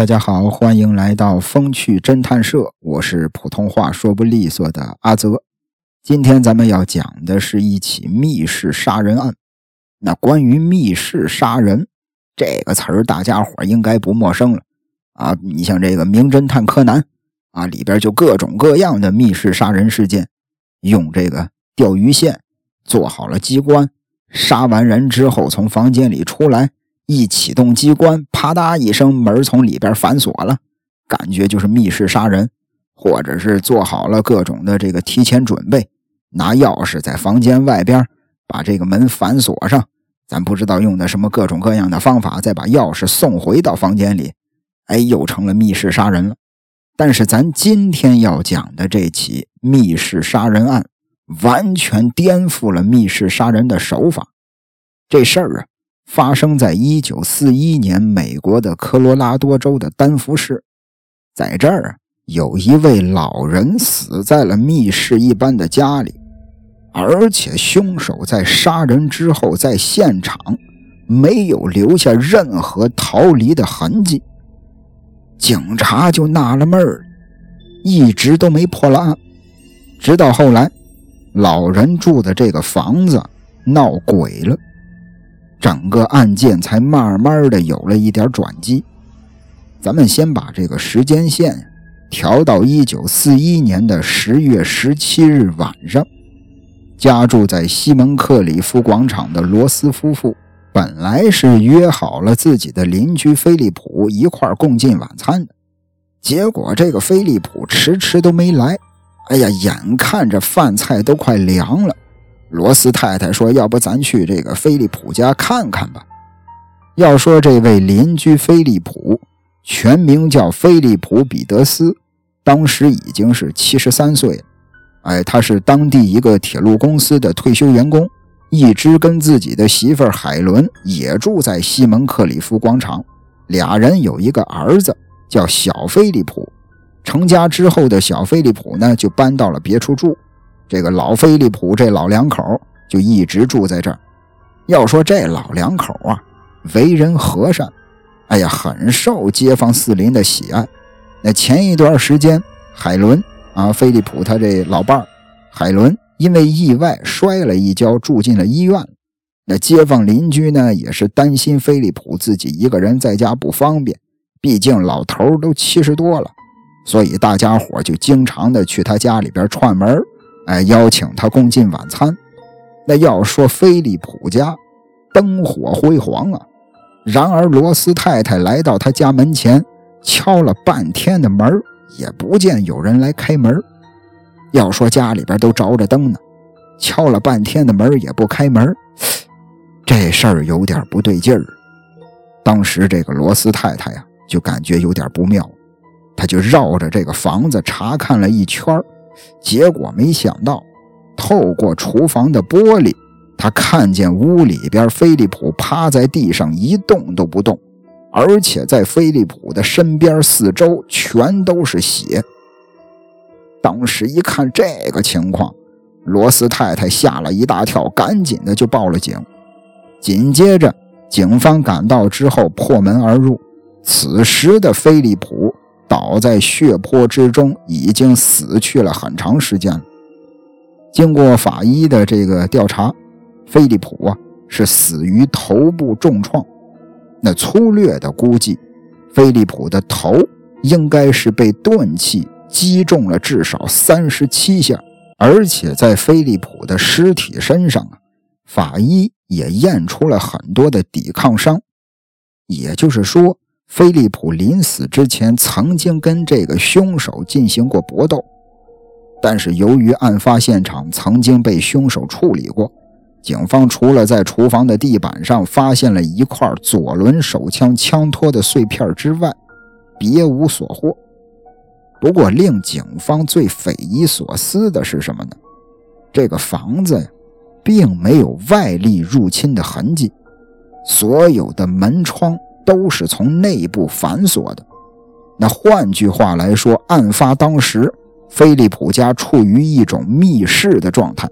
大家好，欢迎来到风趣侦探社，我是普通话说不利索的阿泽。今天咱们要讲的是一起密室杀人案。那关于密室杀人这个词儿，大家伙应该不陌生了啊。你像这个《名侦探柯南》啊，里边就各种各样的密室杀人事件，用这个钓鱼线做好了机关，杀完人之后从房间里出来。一启动机关，啪嗒一声，门从里边反锁了，感觉就是密室杀人，或者是做好了各种的这个提前准备，拿钥匙在房间外边把这个门反锁上，咱不知道用的什么各种各样的方法，再把钥匙送回到房间里，哎，又成了密室杀人了。但是咱今天要讲的这起密室杀人案，完全颠覆了密室杀人的手法，这事儿啊。发生在一九四一年，美国的科罗拉多州的丹佛市，在这儿有一位老人死在了密室一般的家里，而且凶手在杀人之后，在现场没有留下任何逃离的痕迹。警察就纳了闷儿，一直都没破了案，直到后来，老人住的这个房子闹鬼了。整个案件才慢慢的有了一点转机。咱们先把这个时间线调到一九四一年的十月十七日晚上，家住在西门克里夫广场的罗斯夫妇本来是约好了自己的邻居菲利普一块共进晚餐的，结果这个菲利普迟迟都没来。哎呀，眼看着饭菜都快凉了。罗斯太太说：“要不咱去这个菲利普家看看吧。”要说这位邻居菲利普，全名叫菲利普·彼得斯，当时已经是七十三岁了。哎，他是当地一个铁路公司的退休员工，一直跟自己的媳妇海伦也住在西门克里夫广场。俩人有一个儿子叫小菲利普。成家之后的小菲利普呢，就搬到了别处住。这个老菲利普这老两口就一直住在这儿。要说这老两口啊，为人和善，哎呀，很受街坊四邻的喜爱。那前一段时间，海伦啊，菲利普他这老伴儿海伦因为意外摔了一跤，住进了医院。那街坊邻居呢，也是担心菲利普自己一个人在家不方便，毕竟老头都七十多了，所以大家伙就经常的去他家里边串门哎，邀请他共进晚餐。那要说菲利普家灯火辉煌啊，然而罗斯太太来到他家门前，敲了半天的门也不见有人来开门。要说家里边都着着灯呢，敲了半天的门也不开门，这事儿有点不对劲儿。当时这个罗斯太太呀，就感觉有点不妙，她就绕着这个房子查看了一圈儿。结果没想到，透过厨房的玻璃，他看见屋里边菲利普趴在地上一动都不动，而且在菲利普的身边四周全都是血。当时一看这个情况，罗斯太太吓了一大跳，赶紧的就报了警。紧接着，警方赶到之后破门而入，此时的菲利普。倒在血泊之中，已经死去了很长时间了。经过法医的这个调查，菲利普啊是死于头部重创。那粗略的估计，菲利普的头应该是被钝器击中了至少三十七下，而且在菲利普的尸体身上啊，法医也验出了很多的抵抗伤，也就是说。菲利普临死之前曾经跟这个凶手进行过搏斗，但是由于案发现场曾经被凶手处理过，警方除了在厨房的地板上发现了一块左轮手枪枪托的碎片之外，别无所获。不过，令警方最匪夷所思的是什么呢？这个房子呀，并没有外力入侵的痕迹，所有的门窗。都是从内部反锁的。那换句话来说，案发当时，菲利普家处于一种密室的状态。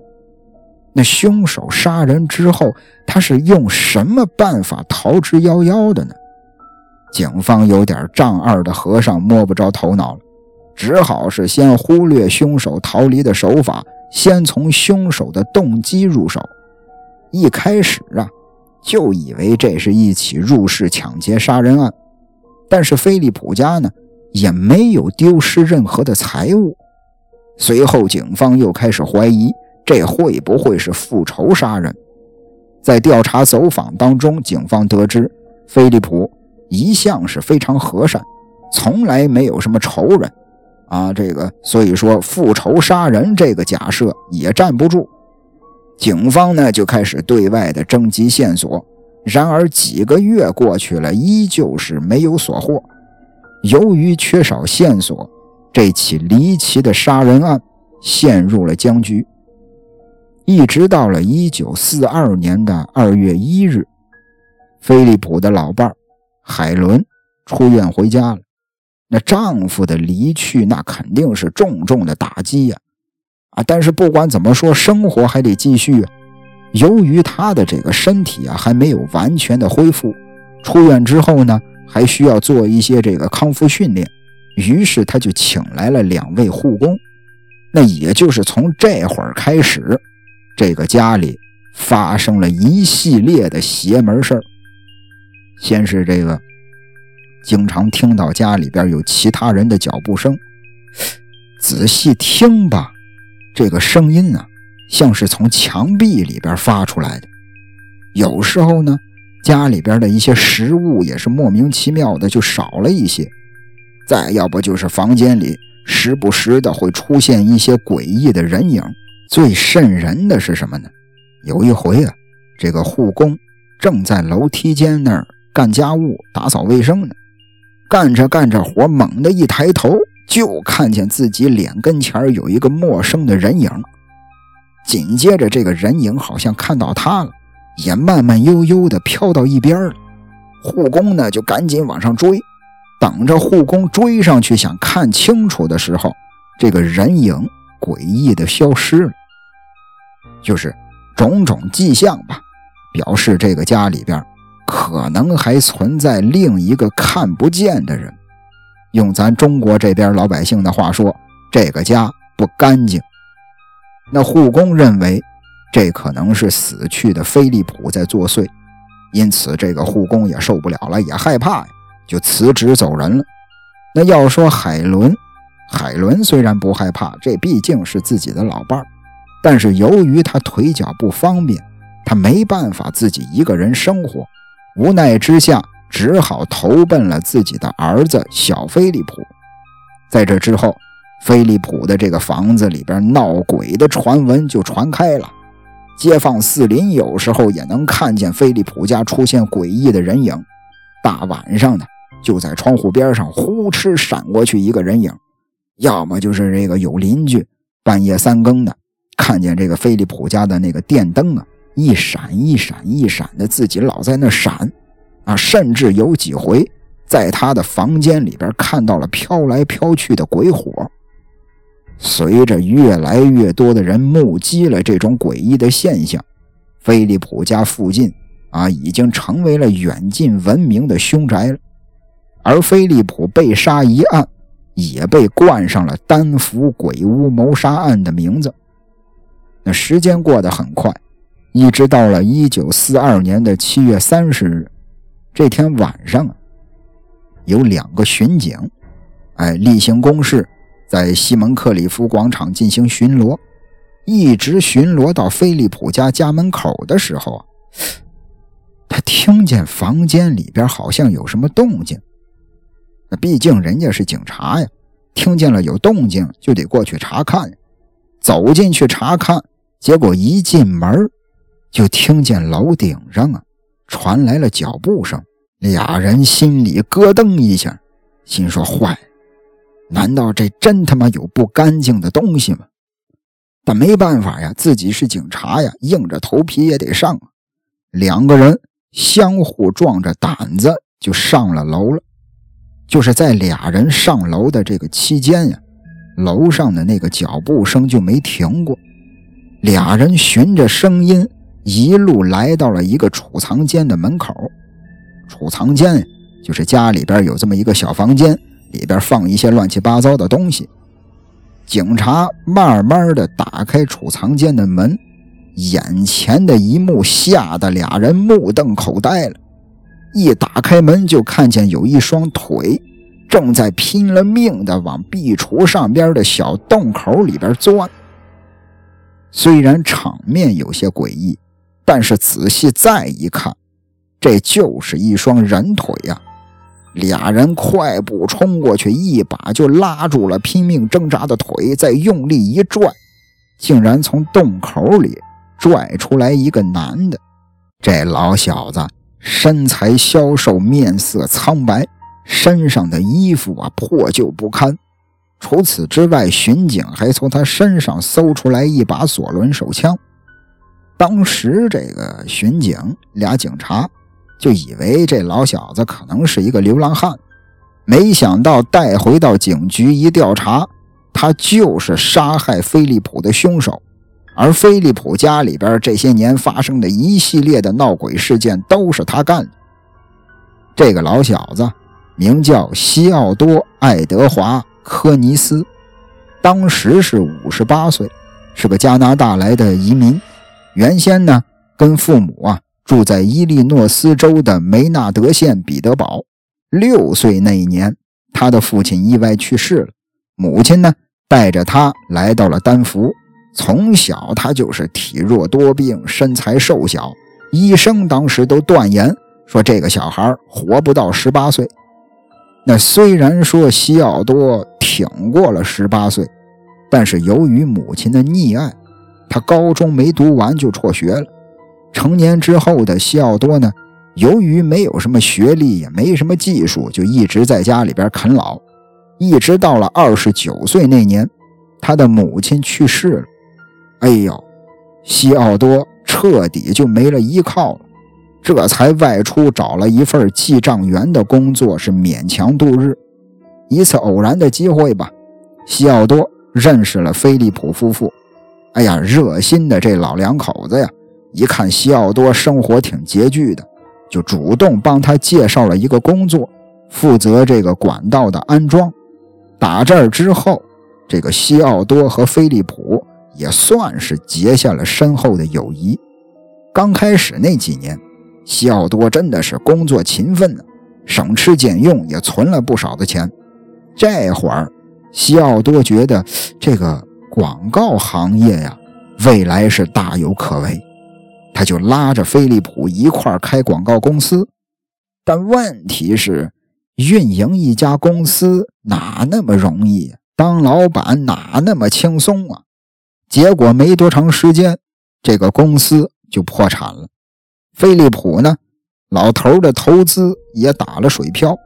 那凶手杀人之后，他是用什么办法逃之夭夭的呢？警方有点丈二的和尚摸不着头脑了，只好是先忽略凶手逃离的手法，先从凶手的动机入手。一开始啊，就以为这是一起入室抢劫杀人案，但是菲利普家呢也没有丢失任何的财物。随后，警方又开始怀疑这会不会是复仇杀人。在调查走访当中，警方得知菲利普一向是非常和善，从来没有什么仇人，啊，这个所以说复仇杀人这个假设也站不住。警方呢就开始对外的征集线索，然而几个月过去了，依旧是没有所获。由于缺少线索，这起离奇的杀人案陷入了僵局。一直到了一九四二年的二月一日，菲利普的老伴海伦出院回家了。那丈夫的离去，那肯定是重重的打击呀！但是不管怎么说，生活还得继续。由于他的这个身体啊还没有完全的恢复，出院之后呢，还需要做一些这个康复训练，于是他就请来了两位护工。那也就是从这会儿开始。这个家里发生了一系列的邪门事儿。先是这个，经常听到家里边有其他人的脚步声，仔细听吧，这个声音呢，像是从墙壁里边发出来的。有时候呢，家里边的一些食物也是莫名其妙的就少了一些。再要不就是房间里时不时的会出现一些诡异的人影。最瘆人的是什么呢？有一回啊，这个护工正在楼梯间那儿干家务、打扫卫生呢，干着干着活，猛地一抬头，就看见自己脸跟前有一个陌生的人影。紧接着，这个人影好像看到他了，也慢慢悠悠地飘到一边了。护工呢，就赶紧往上追，等着护工追上去想看清楚的时候，这个人影诡异的消失了。就是种种迹象吧，表示这个家里边可能还存在另一个看不见的人。用咱中国这边老百姓的话说，这个家不干净。那护工认为这可能是死去的菲利普在作祟，因此这个护工也受不了了，也害怕呀，就辞职走人了。那要说海伦，海伦虽然不害怕，这毕竟是自己的老伴儿。但是由于他腿脚不方便，他没办法自己一个人生活，无奈之下只好投奔了自己的儿子小菲利普。在这之后，菲利普的这个房子里边闹鬼的传闻就传开了，街坊四邻有时候也能看见菲利普家出现诡异的人影。大晚上的，就在窗户边上呼哧闪过去一个人影，要么就是这个有邻居半夜三更的。看见这个菲利普家的那个电灯啊，一闪一闪一闪的，自己老在那闪，啊，甚至有几回在他的房间里边看到了飘来飘去的鬼火。随着越来越多的人目击了这种诡异的现象，菲利普家附近啊，已经成为了远近闻名的凶宅了。而菲利普被杀一案，也被冠上了丹佛鬼屋谋杀案的名字。那时间过得很快，一直到了一九四二年的七月三十日，这天晚上啊，有两个巡警，哎，例行公事，在西蒙克里夫广场进行巡逻，一直巡逻到菲利普家家门口的时候啊，他听见房间里边好像有什么动静。那毕竟人家是警察呀，听见了有动静就得过去查看，走进去查看。结果一进门，就听见楼顶上啊传来了脚步声。俩人心里咯噔一下，心说：“坏，难道这真他妈有不干净的东西吗？”但没办法呀，自己是警察呀，硬着头皮也得上啊。两个人相互壮着胆子就上了楼了。就是在俩人上楼的这个期间呀，楼上的那个脚步声就没停过。俩人循着声音一路来到了一个储藏间的门口，储藏间就是家里边有这么一个小房间，里边放一些乱七八糟的东西。警察慢慢的打开储藏间的门，眼前的一幕吓得俩人目瞪口呆了。一打开门，就看见有一双腿正在拼了命的往壁橱上边的小洞口里边钻。虽然场面有些诡异，但是仔细再一看，这就是一双人腿呀！俩人快步冲过去，一把就拉住了拼命挣扎的腿，再用力一拽，竟然从洞口里拽出来一个男的。这老小子身材消瘦，面色苍白，身上的衣服啊破旧不堪。除此之外，巡警还从他身上搜出来一把左轮手枪。当时，这个巡警俩警察就以为这老小子可能是一个流浪汉，没想到带回到警局一调查，他就是杀害菲利普的凶手。而菲利普家里边这些年发生的一系列的闹鬼事件都是他干的。这个老小子名叫西奥多·爱德华。科尼斯当时是五十八岁，是个加拿大来的移民。原先呢，跟父母啊住在伊利诺斯州的梅纳德县彼得堡。六岁那一年，他的父亲意外去世了，母亲呢带着他来到了丹佛。从小他就是体弱多病，身材瘦小，医生当时都断言说这个小孩活不到十八岁。那虽然说西奥多挺过了十八岁，但是由于母亲的溺爱，他高中没读完就辍学了。成年之后的西奥多呢，由于没有什么学历，也没什么技术，就一直在家里边啃老，一直到了二十九岁那年，他的母亲去世了。哎呦，西奥多彻底就没了依靠了。这才外出找了一份记账员的工作，是勉强度日。一次偶然的机会吧，西奥多认识了菲利普夫妇。哎呀，热心的这老两口子呀，一看西奥多生活挺拮据的，就主动帮他介绍了一个工作，负责这个管道的安装。打这儿之后，这个西奥多和菲利普也算是结下了深厚的友谊。刚开始那几年。西奥多真的是工作勤奋呢，省吃俭用也存了不少的钱。这会儿，西奥多觉得这个广告行业呀，未来是大有可为，他就拉着菲利普一块开广告公司。但问题是，运营一家公司哪那么容易？当老板哪那么轻松啊？结果没多长时间，这个公司就破产了。飞利浦呢，老头的投资也打了水漂，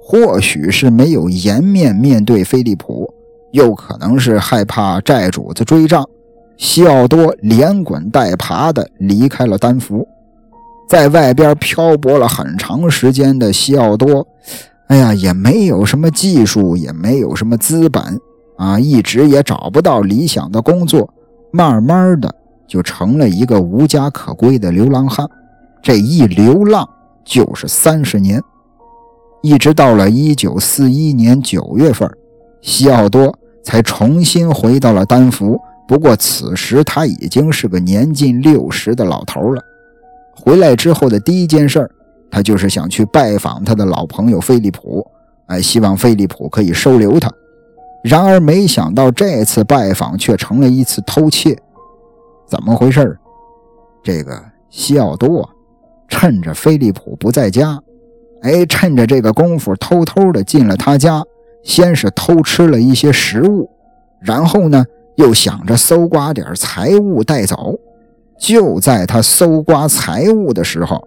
或许是没有颜面面对飞利浦，又可能是害怕债主子追账。西奥多连滚带爬的离开了丹佛，在外边漂泊了很长时间的西奥多，哎呀，也没有什么技术，也没有什么资本啊，一直也找不到理想的工作，慢慢的就成了一个无家可归的流浪汉。这一流浪就是三十年，一直到了一九四一年九月份，西奥多才重新回到了丹佛。不过此时他已经是个年近六十的老头了。回来之后的第一件事，他就是想去拜访他的老朋友菲利普，哎，希望菲利普可以收留他。然而没想到这次拜访却成了一次偷窃。怎么回事？这个西奥多。趁着菲利普不在家，哎，趁着这个功夫，偷偷的进了他家，先是偷吃了一些食物，然后呢，又想着搜刮点财物带走。就在他搜刮财物的时候，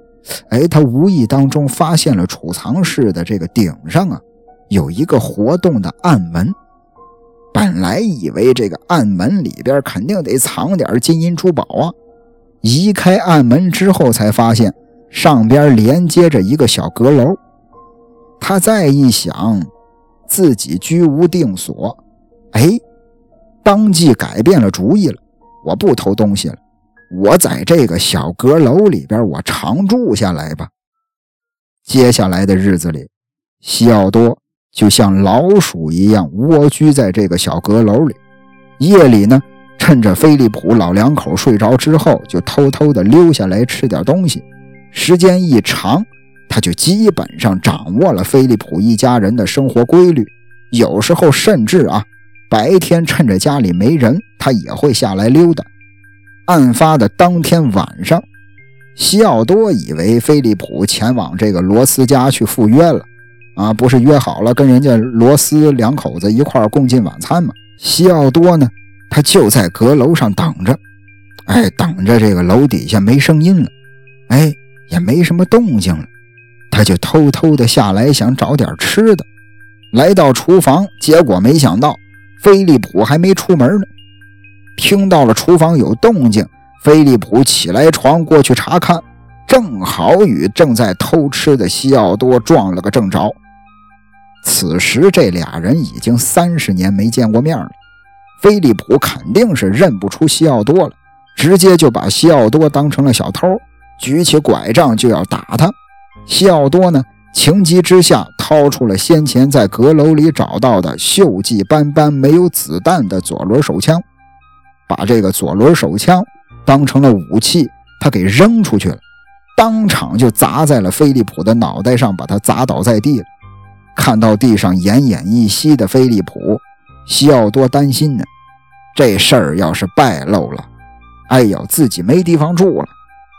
哎，他无意当中发现了储藏室的这个顶上啊，有一个活动的暗门。本来以为这个暗门里边肯定得藏点金银珠宝啊，移开暗门之后，才发现。上边连接着一个小阁楼，他再一想，自己居无定所，哎，当即改变了主意了。我不偷东西了，我在这个小阁楼里边，我常住下来吧。接下来的日子里，西奥多就像老鼠一样蜗居在这个小阁楼里。夜里呢，趁着菲利普老两口睡着之后，就偷偷的溜下来吃点东西。时间一长，他就基本上掌握了菲利普一家人的生活规律。有时候甚至啊，白天趁着家里没人，他也会下来溜达。案发的当天晚上。西奥多以为菲利普前往这个罗斯家去赴约了，啊，不是约好了跟人家罗斯两口子一块共进晚餐吗？西奥多呢，他就在阁楼上等着，哎，等着这个楼底下没声音了，哎，也没什么动静了，他就偷偷的下来想找点吃的，来到厨房，结果没想到菲利普还没出门呢，听到了厨房有动静。菲利普起来床过去查看，正好与正在偷吃的西奥多撞了个正着。此时这俩人已经三十年没见过面了，菲利普肯定是认不出西奥多了，直接就把西奥多当成了小偷，举起拐杖就要打他。西奥多呢，情急之下掏出了先前在阁楼里找到的锈迹斑斑、没有子弹的左轮手枪，把这个左轮手枪。当成了武器，他给扔出去了，当场就砸在了菲利普的脑袋上，把他砸倒在地了。看到地上奄奄一息的菲利普，西奥多担心呢，这事儿要是败露了，哎呦，自己没地方住了，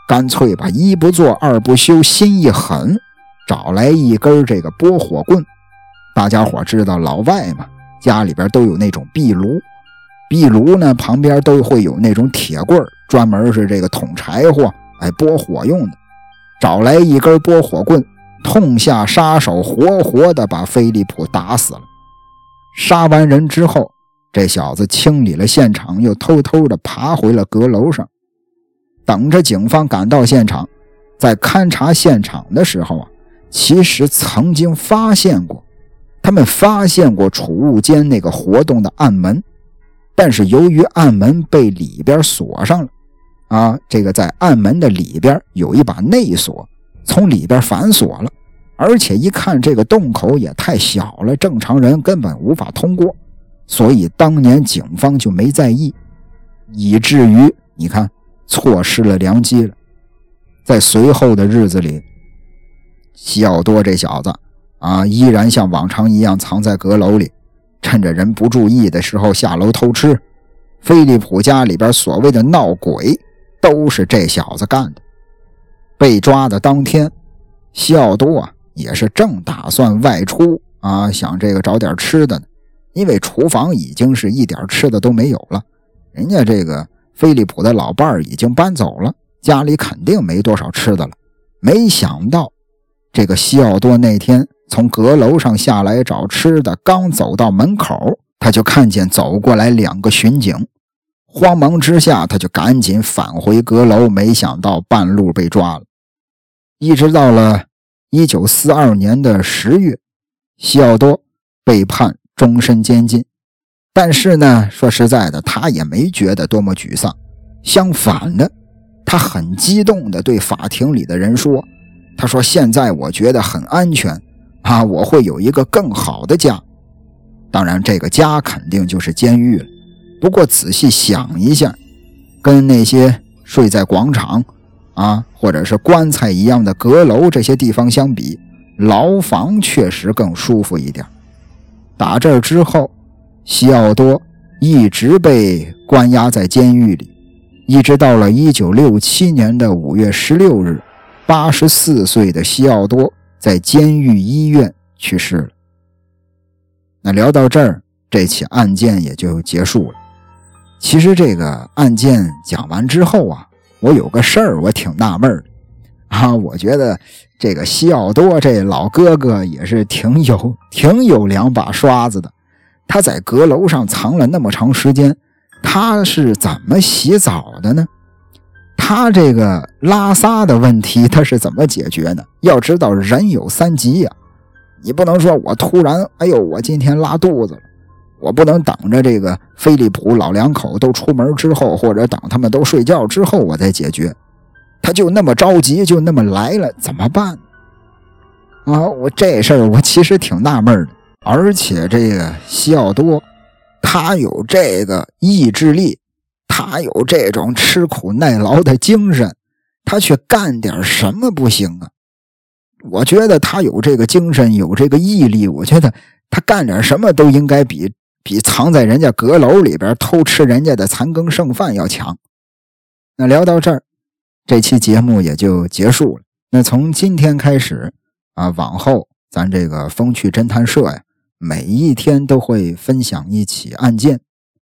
干脆把一不做二不休，心一狠，找来一根这个拨火棍。大家伙知道老外嘛，家里边都有那种壁炉。壁炉呢，旁边都会有那种铁棍专门是这个捅柴火、哎拨火用的。找来一根拨火棍，痛下杀手，活活的把菲利普打死了。杀完人之后，这小子清理了现场，又偷偷的爬回了阁楼上，等着警方赶到现场。在勘察现场的时候啊，其实曾经发现过，他们发现过储物间那个活动的暗门。但是由于暗门被里边锁上了，啊，这个在暗门的里边有一把内锁，从里边反锁了，而且一看这个洞口也太小了，正常人根本无法通过，所以当年警方就没在意，以至于你看错失了良机了。在随后的日子里，西奥多这小子啊，依然像往常一样藏在阁楼里。趁着人不注意的时候下楼偷吃，菲利普家里边所谓的闹鬼，都是这小子干的。被抓的当天，西奥多啊也是正打算外出啊，想这个找点吃的呢，因为厨房已经是一点吃的都没有了，人家这个菲利普的老伴儿已经搬走了，家里肯定没多少吃的了。没想到，这个西奥多那天。从阁楼上下来找吃的，刚走到门口，他就看见走过来两个巡警。慌忙之下，他就赶紧返回阁楼，没想到半路被抓了。一直到了一九四二年的十月，西奥多被判终身监禁。但是呢，说实在的，他也没觉得多么沮丧，相反的，他很激动地对法庭里的人说：“他说现在我觉得很安全。”啊，我会有一个更好的家，当然，这个家肯定就是监狱了。不过仔细想一下，跟那些睡在广场啊，或者是棺材一样的阁楼这些地方相比，牢房确实更舒服一点。打这儿之后，西奥多一直被关押在监狱里，一直到了1967年的5月16日，84岁的西奥多。在监狱医院去世了。那聊到这儿，这起案件也就结束了。其实这个案件讲完之后啊，我有个事儿，我挺纳闷的啊。我觉得这个西奥多这老哥哥也是挺有挺有两把刷子的。他在阁楼上藏了那么长时间，他是怎么洗澡的呢？他这个拉撒的问题，他是怎么解决呢？要知道人有三急呀，你不能说我突然，哎呦，我今天拉肚子了，我不能等着这个菲利普老两口都出门之后，或者等他们都睡觉之后我再解决。他就那么着急，就那么来了，怎么办？啊，我这事儿我其实挺纳闷的，而且这个西奥多，他有这个意志力，他有这种吃苦耐劳的精神，他去干点什么不行啊？我觉得他有这个精神，有这个毅力，我觉得他干点什么都应该比比藏在人家阁楼里边偷吃人家的残羹剩饭要强。那聊到这儿，这期节目也就结束了。那从今天开始。啊，往后咱这个风趣侦探社呀，每一天都会分享一起案件，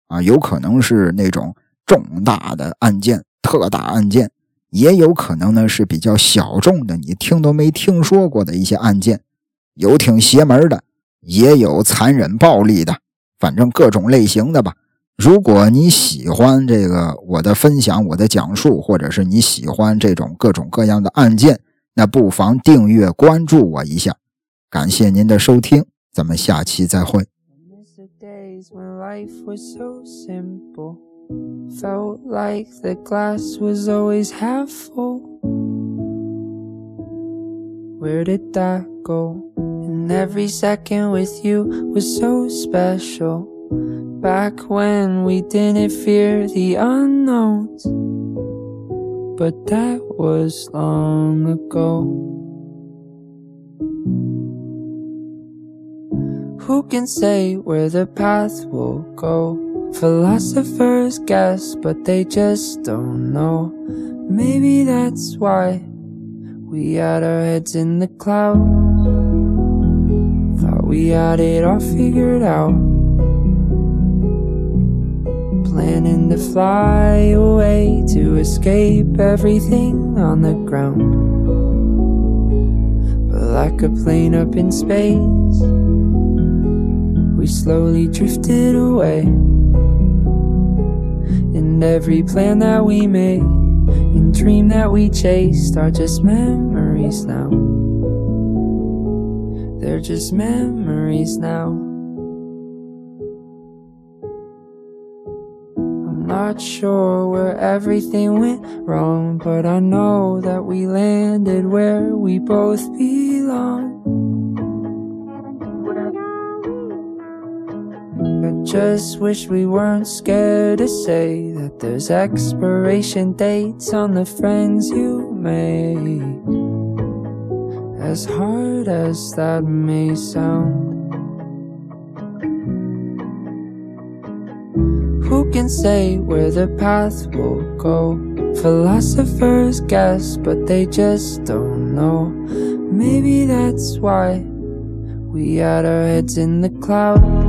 啊，有可能是那种重大的案件、特大案件，也有可能呢是比较小众的，你听都没听说过的一些案件，有挺邪门的，也有残忍暴力的，反正各种类型的吧。如果你喜欢这个我的分享、我的讲述，或者是你喜欢这种各种各样的案件。那不妨订阅关注我一下，感谢您的收听，咱们下期再会。Felt like the glass was always half full. Where did that go? And every second with you was so special. Back when we didn't fear the unknowns. But that was long ago. Who can say where the path will go? Philosophers guess, but they just don't know. Maybe that's why we had our heads in the clouds. Thought we had it all figured out planning to fly away to escape everything on the ground. But like a plane up in space, we slowly drifted away. And every plan that we made and dream that we chased are just memories now. They're just memories now. I'm not sure where everything went wrong, but I know that we landed where we both belong. I just wish we weren't scared to say that there's expiration dates on the friends you made. As hard as that may sound. Who can say where the path will go? Philosophers guess, but they just don't know. Maybe that's why we had our heads in the clouds.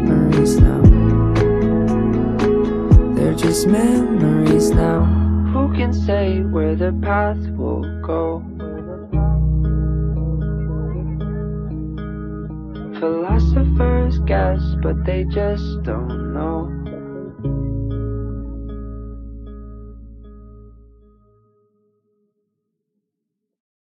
just memories now Who can say where the path will go? Philosophers guess, but they just don't know